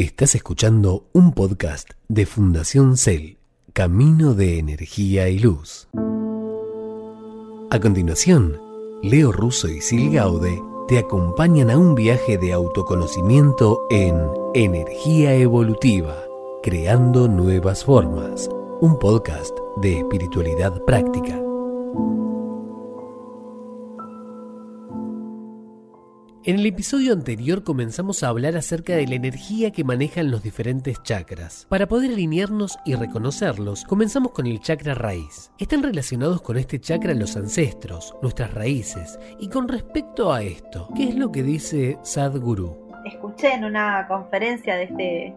Estás escuchando un podcast de Fundación Cel, Camino de Energía y Luz. A continuación, Leo Russo y Sil Gaude te acompañan a un viaje de autoconocimiento en Energía Evolutiva, Creando Nuevas Formas, un podcast de espiritualidad práctica. En el episodio anterior comenzamos a hablar acerca de la energía que manejan los diferentes chakras. Para poder alinearnos y reconocerlos, comenzamos con el chakra raíz. Están relacionados con este chakra los ancestros, nuestras raíces. Y con respecto a esto, ¿qué es lo que dice Sadhguru? Escuché en una conferencia de este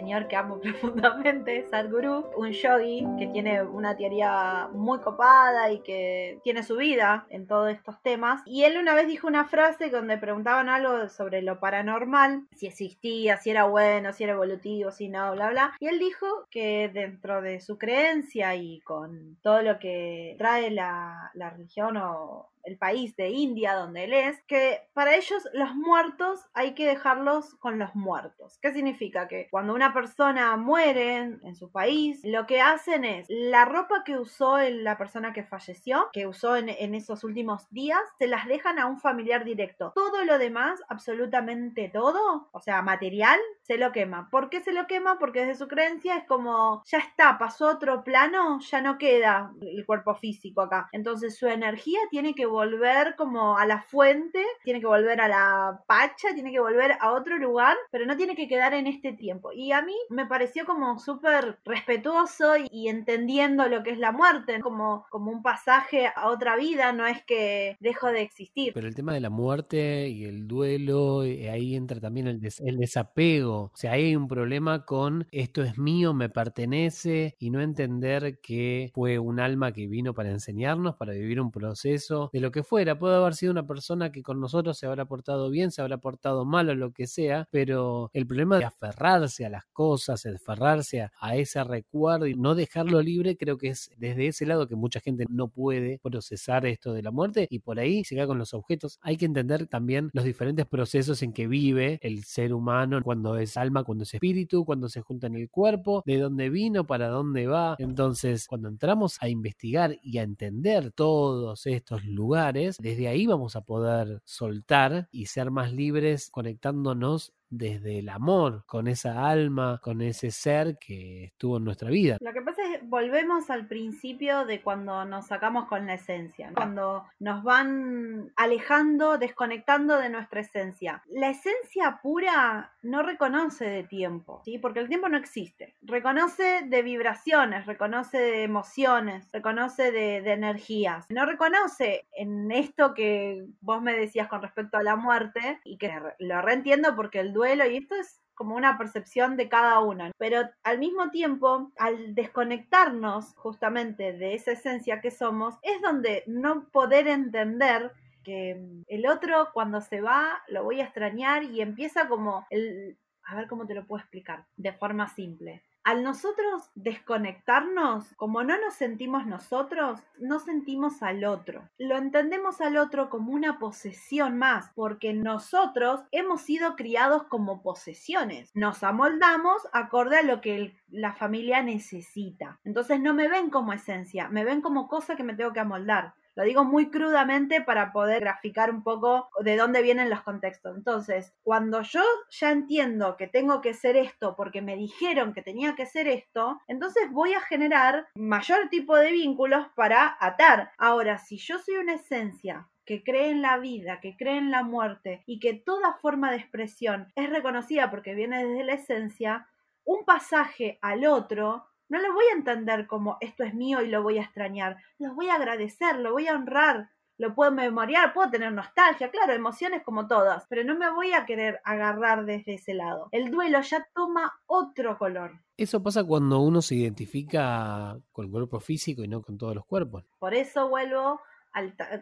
señor que amo profundamente, Sadhguru, un yogi que tiene una teoría muy copada y que tiene su vida en todos estos temas. Y él una vez dijo una frase donde preguntaban algo sobre lo paranormal, si existía, si era bueno, si era evolutivo, si no, bla, bla. Y él dijo que dentro de su creencia y con todo lo que trae la, la religión o el país de India donde él es, que para ellos los muertos hay que dejarlos con los muertos. ¿Qué significa? Que cuando una persona muere en, su país, lo que hacen es la ropa que usó la persona que falleció, que usó en, en esos últimos días, se las dejan a un familiar directo. Todo lo demás, absolutamente todo, o sea, material, se lo quema. ¿Por qué se lo quema? Porque desde su creencia es como, ya está, pasó otro plano, ya no queda el cuerpo físico acá. Entonces su energía tiene que volver como a la fuente, tiene que volver a la pacha, tiene que volver a otro lugar, pero no tiene que quedar en este tiempo. Y a mí me pareció como súper respetuoso y entendiendo lo que es la muerte, como, como un pasaje a otra vida, no es que dejo de existir. Pero el tema de la muerte y el duelo, eh, ahí entra también el, el desapego. O sea, hay un problema con esto es mío, me pertenece y no entender que fue un alma que vino para enseñarnos, para vivir un proceso de lo que fuera. Puede haber sido una persona que con nosotros se habrá portado bien, se habrá portado mal o lo que sea, pero el problema de aferrarse a las cosas, aferrarse a, ese recuerdo y no dejarlo libre, creo que es desde ese lado que mucha gente no puede procesar esto de la muerte y por ahí se queda con los objetos. Hay que entender también los diferentes procesos en que vive el ser humano cuando es alma, cuando es espíritu, cuando se junta en el cuerpo, de dónde vino, para dónde va. Entonces, cuando entramos a investigar y a entender todos estos lugares, desde ahí vamos a poder soltar y ser más libres conectándonos desde el amor, con esa alma, con ese ser que estuvo en nuestra vida. Lo que pasa es, volvemos al principio de cuando nos sacamos con la esencia, cuando nos van alejando, desconectando de nuestra esencia. La esencia pura no reconoce de tiempo, ¿sí? porque el tiempo no existe. Reconoce de vibraciones, reconoce de emociones, reconoce de, de energías. No reconoce en esto que vos me decías con respecto a la muerte y que lo reentiendo porque el y esto es como una percepción de cada uno. Pero al mismo tiempo, al desconectarnos justamente de esa esencia que somos, es donde no poder entender que el otro cuando se va lo voy a extrañar y empieza como el... A ver cómo te lo puedo explicar de forma simple al nosotros desconectarnos, como no nos sentimos nosotros, no sentimos al otro. Lo entendemos al otro como una posesión más, porque nosotros hemos sido criados como posesiones. Nos amoldamos acorde a lo que la familia necesita. Entonces no me ven como esencia, me ven como cosa que me tengo que amoldar. Lo digo muy crudamente para poder graficar un poco de dónde vienen los contextos. Entonces, cuando yo ya entiendo que tengo que ser esto porque me dijeron que tenía que ser esto, entonces voy a generar mayor tipo de vínculos para atar. Ahora, si yo soy una esencia que cree en la vida, que cree en la muerte y que toda forma de expresión es reconocida porque viene desde la esencia, un pasaje al otro no lo voy a entender como esto es mío y lo voy a extrañar. Lo voy a agradecer, lo voy a honrar, lo puedo memoriar, puedo tener nostalgia, claro, emociones como todas, pero no me voy a querer agarrar desde ese lado. El duelo ya toma otro color. Eso pasa cuando uno se identifica con el cuerpo físico y no con todos los cuerpos. Por eso vuelvo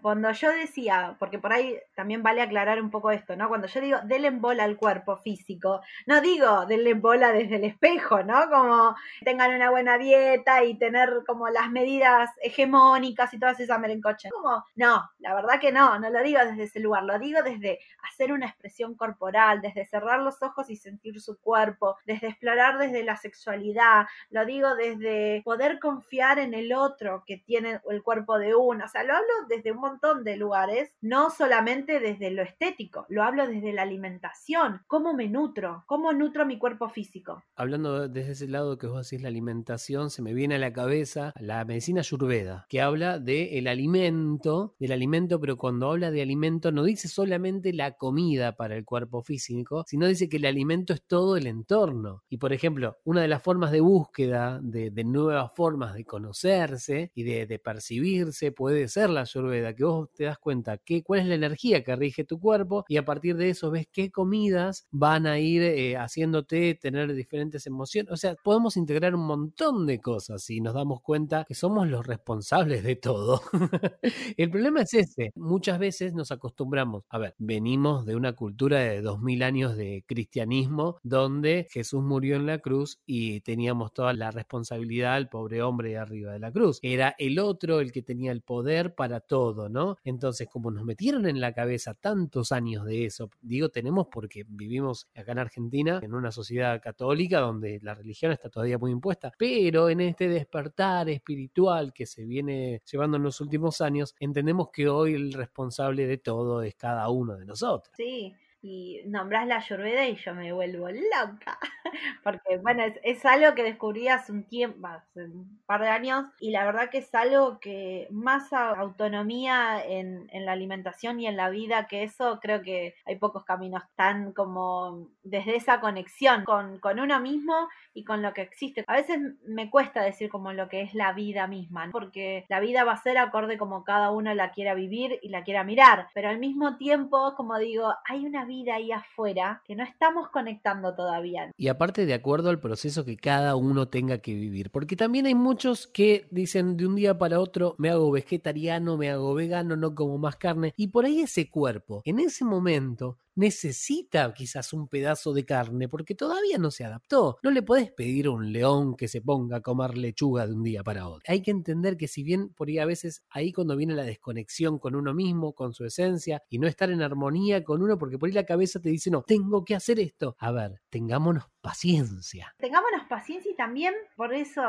cuando yo decía, porque por ahí también vale aclarar un poco esto, ¿no? Cuando yo digo denle bola al cuerpo físico, no digo denle bola desde el espejo, ¿no? Como tengan una buena dieta y tener como las medidas hegemónicas y todas esas merencoches. Como, no, la verdad que no, no lo digo desde ese lugar, lo digo desde hacer una expresión corporal, desde cerrar los ojos y sentir su cuerpo, desde explorar desde la sexualidad, lo digo desde poder confiar en el otro que tiene el cuerpo de uno, o sea, lo hablo desde un montón de lugares, no solamente desde lo estético, lo hablo desde la alimentación, cómo me nutro, cómo nutro mi cuerpo físico. Hablando desde ese lado que vos decís la alimentación, se me viene a la cabeza la medicina ayurveda, que habla del alimento, del alimento, pero cuando habla de alimento no dice solamente la comida para el cuerpo físico, sino dice que el alimento es todo el entorno. Y por ejemplo, una de las formas de búsqueda de, nuevas formas de conocerse y de, de percibirse puede ser la ayurveda, que vos te das cuenta que, cuál es la energía que rige tu cuerpo y a partir de eso ves qué comidas van a ir eh, haciéndote tener diferentes emociones. O sea, podemos integrar un montón de cosas y nos damos cuenta que somos los responsables de todo. El problema es ese. Muchas veces nos acostumbramos, a ver, venimos de una cultura de dos mil años de cristianismo donde Jesús murió en la cruz y teníamos toda la responsabilidad al pobre hombre de arriba de la cruz. Era el otro el que tenía el poder para todo, ¿no? Entonces, como nos metieron en la cabeza tantos años de eso, digo tenemos porque vivimos acá en Argentina en una sociedad católica donde la religión está todavía muy impuesta, pero en este despertar espiritual que se viene llevando en los últimos años, entendemos que hoy el responsable de todo es cada uno de nosotros. Sí, y nombras la ayurveda y yo me vuelvo loca. Porque, bueno, es, algo que descubrí hace un tiempo, hace un par de años, y la verdad que es algo que más autonomía en, en, la alimentación y en la vida que eso, creo que hay pocos caminos tan como desde esa conexión con, con uno mismo y con lo que existe. A veces me cuesta decir como lo que es la vida misma, porque la vida va a ser acorde como cada uno la quiera vivir y la quiera mirar, pero al mismo tiempo, como digo, hay una vida ahí afuera que no estamos conectando todavía. Y aparte de acuerdo al proceso que cada uno tenga que vivir, porque también hay muchos que dicen de un día para otro me hago vegetariano, me hago vegano, no como más carne, y por ahí ese cuerpo, en ese momento, necesita quizás un pedazo de carne porque todavía no se adaptó. No le puedes pedir a un león que se ponga a comer lechuga de un día para otro. Hay que entender que si bien por ahí a veces ahí cuando viene la desconexión con uno mismo, con su esencia y no estar en armonía con uno porque por ahí la cabeza te dice no, tengo que hacer esto. A ver, tengámonos paciencia. Tengámonos paciencia y también por eso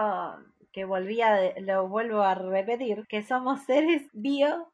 volvía, lo vuelvo a repetir, que somos seres bio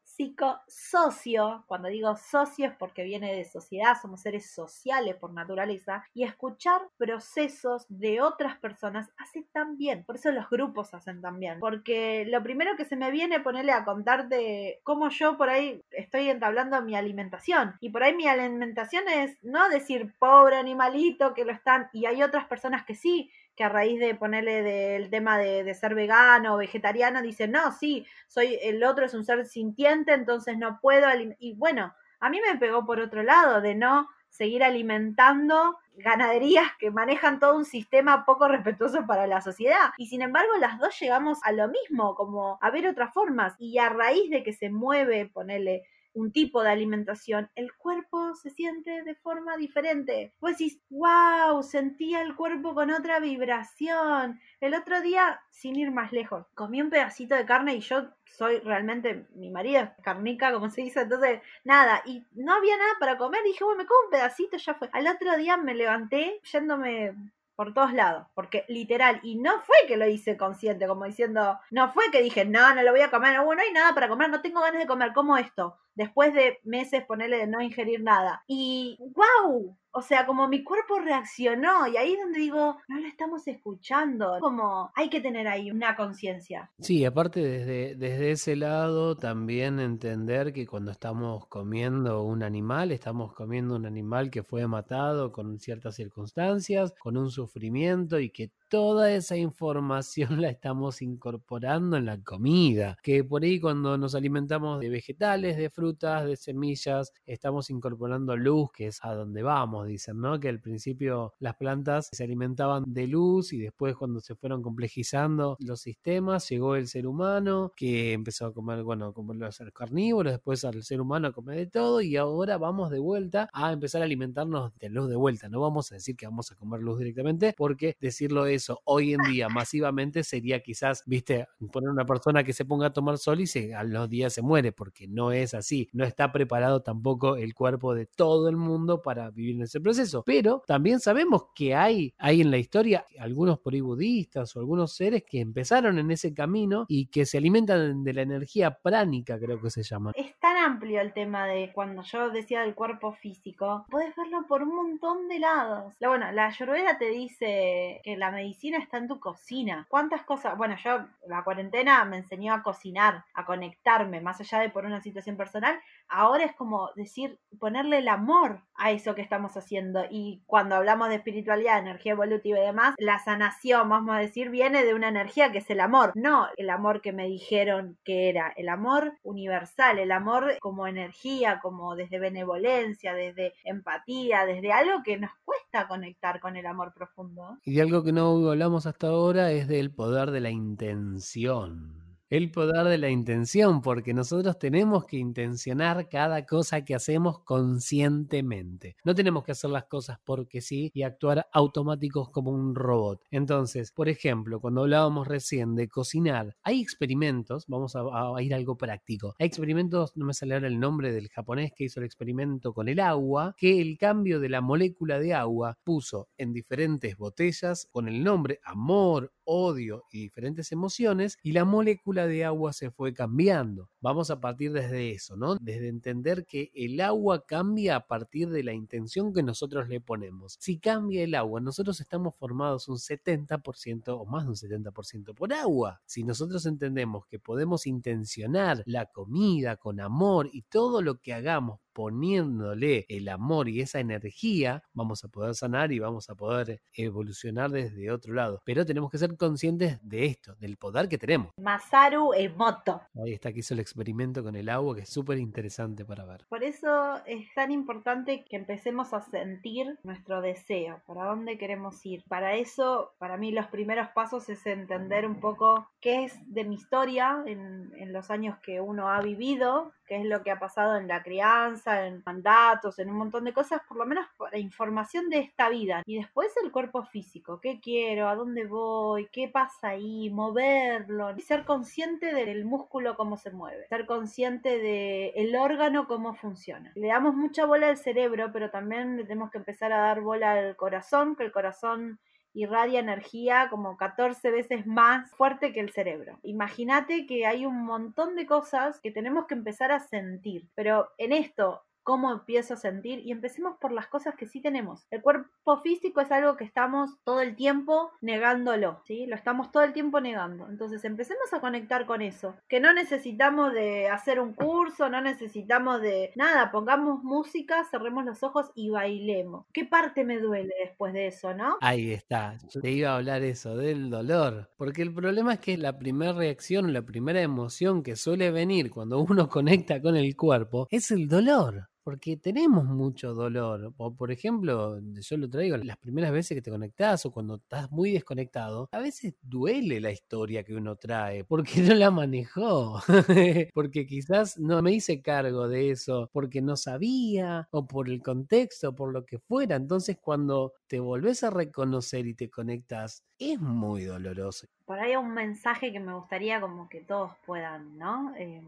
socio, cuando digo socio es porque viene de sociedad, somos seres sociales por naturaleza, y escuchar procesos de otras personas hace tan bien, por eso los grupos hacen tan bien, porque lo primero que se me viene ponerle a contarte cómo yo por ahí estoy entablando mi alimentación, y por ahí mi alimentación es no decir pobre animalito que lo están, y hay otras personas que sí, que a raíz de ponerle del tema de, ser vegano o vegetariano, dicen, no, sí, soy el otro es un ser sintiente, entonces no puedo. Y bueno, a mí me pegó por otro lado, de no seguir alimentando ganaderías que manejan todo un sistema poco respetuoso para la sociedad. Y sin embargo, las dos llegamos a lo mismo, como a ver otras formas. Y a raíz de que se mueve, ponerle un tipo de alimentación, el cuerpo se siente de forma diferente. Vos decís, wow, sentía el cuerpo con otra vibración. El otro día, sin ir más lejos, comí un pedacito de carne y yo soy realmente, mi marido es carnica, como se dice, entonces nada, y no había nada para comer, dije, bueno, me como un pedacito, ya fue. Al otro día me levanté yéndome por todos lados, porque literal, y no fue que lo hice consciente, como diciendo, no fue que dije, no, no lo voy a comer, no, no hay nada para comer, no tengo ganas de comer, como esto, después de meses ponerle de no ingerir nada. Y wow, o sea, como mi cuerpo reaccionó y ahí es donde digo, no lo estamos escuchando, como hay que tener ahí una conciencia. Sí, aparte desde, desde ese lado también entender que cuando estamos comiendo un animal, estamos comiendo un animal que fue matado con ciertas circunstancias, con un sufrimiento y que toda esa información la estamos incorporando en la comida, que por ahí cuando nos alimentamos de vegetales, de frutas, de semillas, estamos incorporando luz, que es a donde vamos dicen, ¿no? Que al principio las plantas se alimentaban de luz y después cuando se fueron complejizando los sistemas, llegó el ser humano que empezó a comer, bueno, como los carnívoros, después al ser humano a comer de todo y ahora vamos de vuelta a empezar a alimentarnos de luz de vuelta. No vamos a decir que vamos a comer luz directamente porque decirlo eso hoy en día masivamente sería quizás, viste, poner una persona que se ponga a tomar sol y se, a los días se muere porque no es así. No está preparado tampoco el cuerpo de todo el mundo para vivir en ese proceso. Pero también sabemos que hay, hay en la historia algunos budistas o algunos seres que empezaron en ese camino y que se alimentan de la energía pránica, creo que se llama. Es tan amplio el tema de cuando yo decía del cuerpo físico, puedes verlo por un montón de lados. Bueno, la ayurveda te dice que la medicina está en tu cocina. ¿Cuántas cosas? Bueno, yo la cuarentena me enseñó a cocinar, a conectarme, más allá de por una situación personal, ahora es como decir, ponerle el amor a eso que estamos haciendo. Y cuando hablamos de espiritualidad, energía evolutiva y demás, la sanación, vamos a decir, viene de una energía que es el amor, no el amor que me dijeron que era, el amor universal, el amor como energía, como desde benevolencia, desde empatía, desde algo que nos cuesta conectar con el amor profundo. Y de algo que no hablamos hasta ahora es del poder de la intención. El poder de la intención, porque nosotros tenemos que intencionar cada cosa que hacemos conscientemente. No tenemos que hacer las cosas porque sí y actuar automáticos como un robot. Entonces, por ejemplo, cuando hablábamos recién de cocinar, hay experimentos, vamos a, ir a algo práctico. Hay experimentos, no me sale ahora el nombre del japonés que hizo el experimento con el agua, que el cambio de la molécula de agua puso en diferentes botellas con el nombre amor, odio y diferentes emociones y la molécula de agua se fue cambiando. Vamos a partir desde eso, ¿no? Desde entender que el agua cambia a partir de la intención que nosotros le ponemos. Si cambia el agua, nosotros estamos formados un 70% o más de un 70% por agua. Si nosotros entendemos que podemos intencionar la comida con amor y todo lo que hagamos poniéndole el amor y esa energía, vamos a poder sanar y vamos a poder evolucionar desde otro lado. Pero tenemos que ser conscientes de esto, del poder que tenemos. Masaru Emoto. Ahí está, que hizo el experimento con el agua, que es súper interesante para ver. Por eso es tan importante que empecemos a sentir nuestro deseo, para dónde queremos ir. Para eso, para mí, los primeros pasos es entender un poco qué es de mi historia en, en los años que uno ha vivido, qué es lo que ha pasado en la crianza en mandatos, en un montón de cosas, por lo menos para información de esta vida. Y después el cuerpo físico, qué quiero, a dónde voy, qué pasa ahí, moverlo, y ser consciente del músculo cómo se mueve, ser consciente del órgano cómo funciona. Le damos mucha bola al cerebro, pero también le tenemos que empezar a dar bola al corazón, que el corazón irradia energía como 14 veces más fuerte que el cerebro. Imagínate que hay un montón de cosas que tenemos que empezar a sentir, pero en esto cómo empiezo a sentir y empecemos por las cosas que sí tenemos. El cuerpo físico es algo que estamos todo el tiempo negándolo, ¿sí? Lo estamos todo el tiempo negando. Entonces empecemos a conectar con eso, que no necesitamos de hacer un curso, no necesitamos de nada, pongamos música, cerremos los ojos y bailemos. ¿Qué parte me duele después de eso, no? Ahí está, te iba a hablar eso, del dolor, porque el problema es que la primera reacción, la primera emoción que suele venir cuando uno conecta con el cuerpo es el dolor porque tenemos mucho dolor. O por ejemplo, yo lo traigo las primeras veces que te conectás o cuando estás muy desconectado, a veces duele la historia que uno trae porque no la manejó, porque quizás no me hice cargo de eso, porque no sabía o por el contexto, por lo que fuera. Entonces cuando te volvés a reconocer y te conectas, es muy doloroso. Por ahí hay un mensaje que me gustaría como que todos puedan, ¿no? Eh,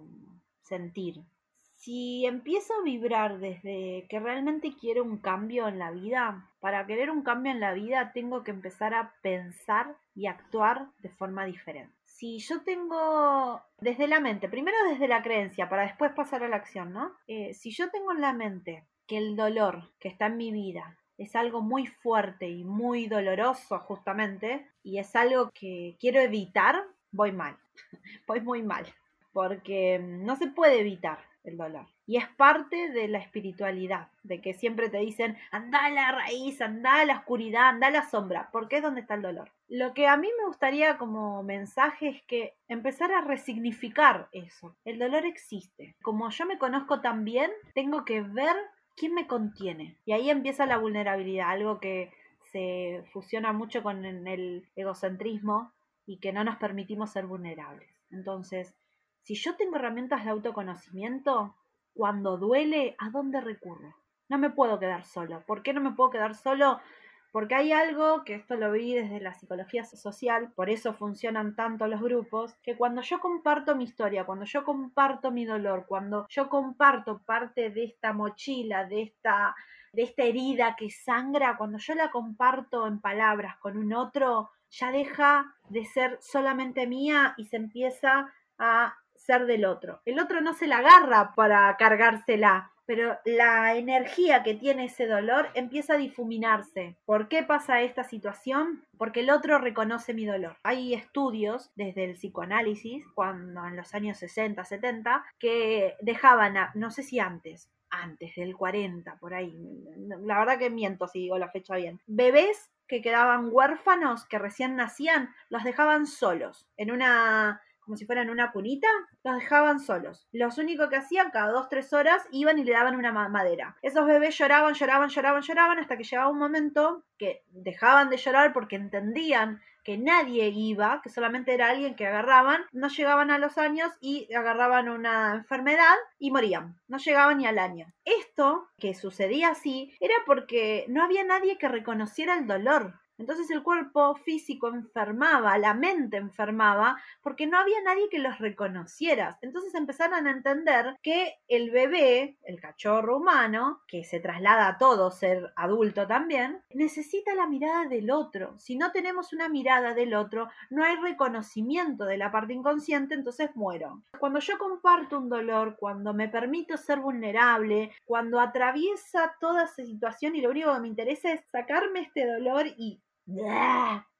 sentir si empiezo a vibrar desde que realmente quiero un cambio en la vida, para querer un cambio en la vida tengo que empezar a pensar y actuar de forma diferente. Si yo tengo desde la mente, primero desde la creencia, para después pasar a la acción, ¿no? Eh, si yo tengo en la mente que el dolor que está en mi vida es algo muy fuerte y muy doloroso justamente, y es algo que quiero evitar, voy mal, voy muy mal, porque no se puede evitar el dolor. Y es parte de la espiritualidad, de que siempre te dicen, anda a la raíz, anda a la oscuridad, anda a la sombra, porque es donde está el dolor. Lo que a mí me gustaría como mensaje es que empezar a resignificar eso. El dolor existe. Como yo me conozco tan bien, tengo que ver ¿quién me contiene? Y ahí empieza la vulnerabilidad, algo que se fusiona mucho con el egocentrismo y que no nos permitimos ser vulnerables. Entonces, si yo tengo herramientas de autoconocimiento, cuando duele, ¿a dónde recurro? No me puedo quedar solo. ¿Por qué no me puedo quedar solo? Porque hay algo, que esto lo vi desde la psicología social, por eso funcionan tanto los grupos, que cuando yo comparto mi historia, cuando yo comparto mi dolor, cuando yo comparto parte de esta mochila, de esta, de esta herida que sangra, cuando yo la comparto en palabras con un otro, ya deja de ser solamente mía y se empieza a ser del otro. El otro no se la agarra para cargársela, pero la energía que tiene ese dolor empieza a difuminarse. ¿Por qué pasa esta situación? Porque el otro reconoce mi dolor. Hay estudios desde el psicoanálisis, cuando en los años 60, 70, que dejaban, a, no sé si antes, antes del 40, por ahí, la verdad que miento si digo la fecha bien, bebés que quedaban huérfanos, que recién nacían, los dejaban solos en una como si fueran una cunita, los dejaban solos. Los únicos que hacían, cada dos, tres horas, iban y le daban una madera. Esos bebés lloraban, lloraban, lloraban, lloraban, hasta que llegaba un momento que dejaban de llorar porque entendían que nadie iba, que solamente era alguien que agarraban, no llegaban a los años y agarraban una enfermedad y morían, no llegaban ni al año. Esto, que sucedía así, era porque no había nadie que reconociera el dolor. Entonces el cuerpo físico enfermaba, la mente enfermaba, porque no había nadie que los reconociera. Entonces empezaron a entender que el bebé, el cachorro humano, que se traslada a todo ser adulto también, necesita la mirada del otro. Si no tenemos una mirada del otro, no hay reconocimiento de la parte inconsciente, entonces muero. Cuando yo comparto un dolor, cuando me permito ser vulnerable, cuando atraviesa toda esa situación y lo único que me interesa es sacarme este dolor y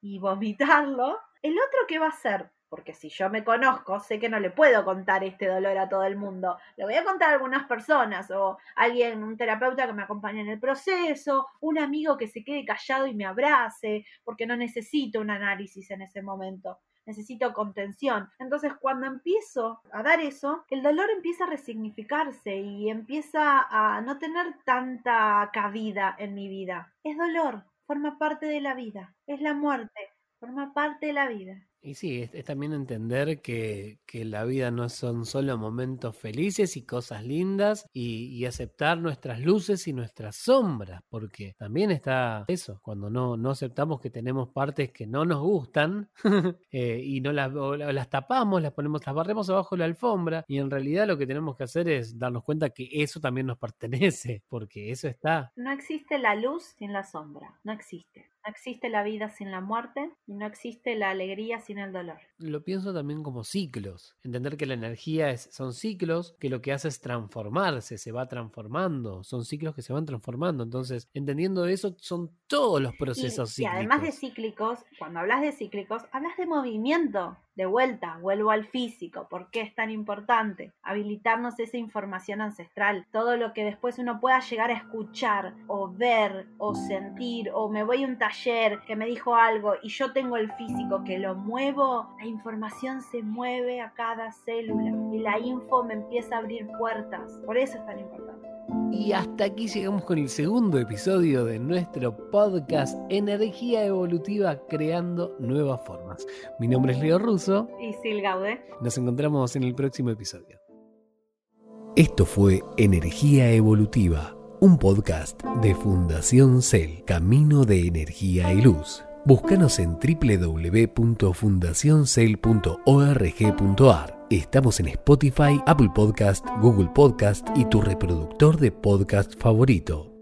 y vomitarlo, el otro qué va a hacer? Porque si yo me conozco, sé que no le puedo contar este dolor a todo el mundo. Le voy a contar a algunas personas o alguien, un terapeuta que me acompañe en el proceso, un amigo que se quede callado y me abrace, porque no necesito un análisis en ese momento necesito contención. Entonces, cuando empiezo a dar eso, el dolor empieza a resignificarse y empieza a no tener tanta cabida en mi vida. Es dolor, forma parte de la vida, es la muerte, forma parte de la vida. Y sí, es, también entender que, que, la vida no son solo momentos felices y cosas lindas y, aceptar nuestras luces y nuestras sombras, porque también está eso, cuando no, no aceptamos que tenemos partes que no nos gustan eh, y no las, las tapamos, las ponemos, las barremos abajo de la alfombra y en realidad lo que tenemos que hacer es darnos cuenta que eso también nos pertenece, porque eso está. No existe la luz sin la sombra, no existe. No existe la vida sin la muerte y no existe la alegría sin el dolor. Lo pienso también como ciclos. Entender que la energía es, son ciclos, que lo que hace es transformarse, se va transformando. Son ciclos que se van transformando. Entonces, entendiendo eso, son todos los procesos cíclicos. Y además de cíclicos, cuando hablas de cíclicos, hablas de movimiento. De vuelta, vuelvo al físico. ¿Por qué es tan importante? Habilitarnos esa información ancestral. Todo lo que después uno pueda llegar a escuchar o ver o sentir o me voy a un taller que me dijo algo y yo tengo el físico que lo muevo, la información se mueve a cada célula y la info me empieza a abrir puertas. Por eso es tan importante. Y hasta aquí llegamos con el segundo episodio de nuestro podcast Energía Evolutiva Creando Nuevas Formas. Mi nombre es Leo Russo. Y Sil Gaude. Nos encontramos en el próximo episodio. Esto fue Energía Evolutiva, un podcast de Fundación Cel, Camino de Energía y Luz. Búscanos en www.fundacioncel.org.ar. Estamos en Spotify, Apple Podcast, Google Podcast y tu reproductor de podcast favorito.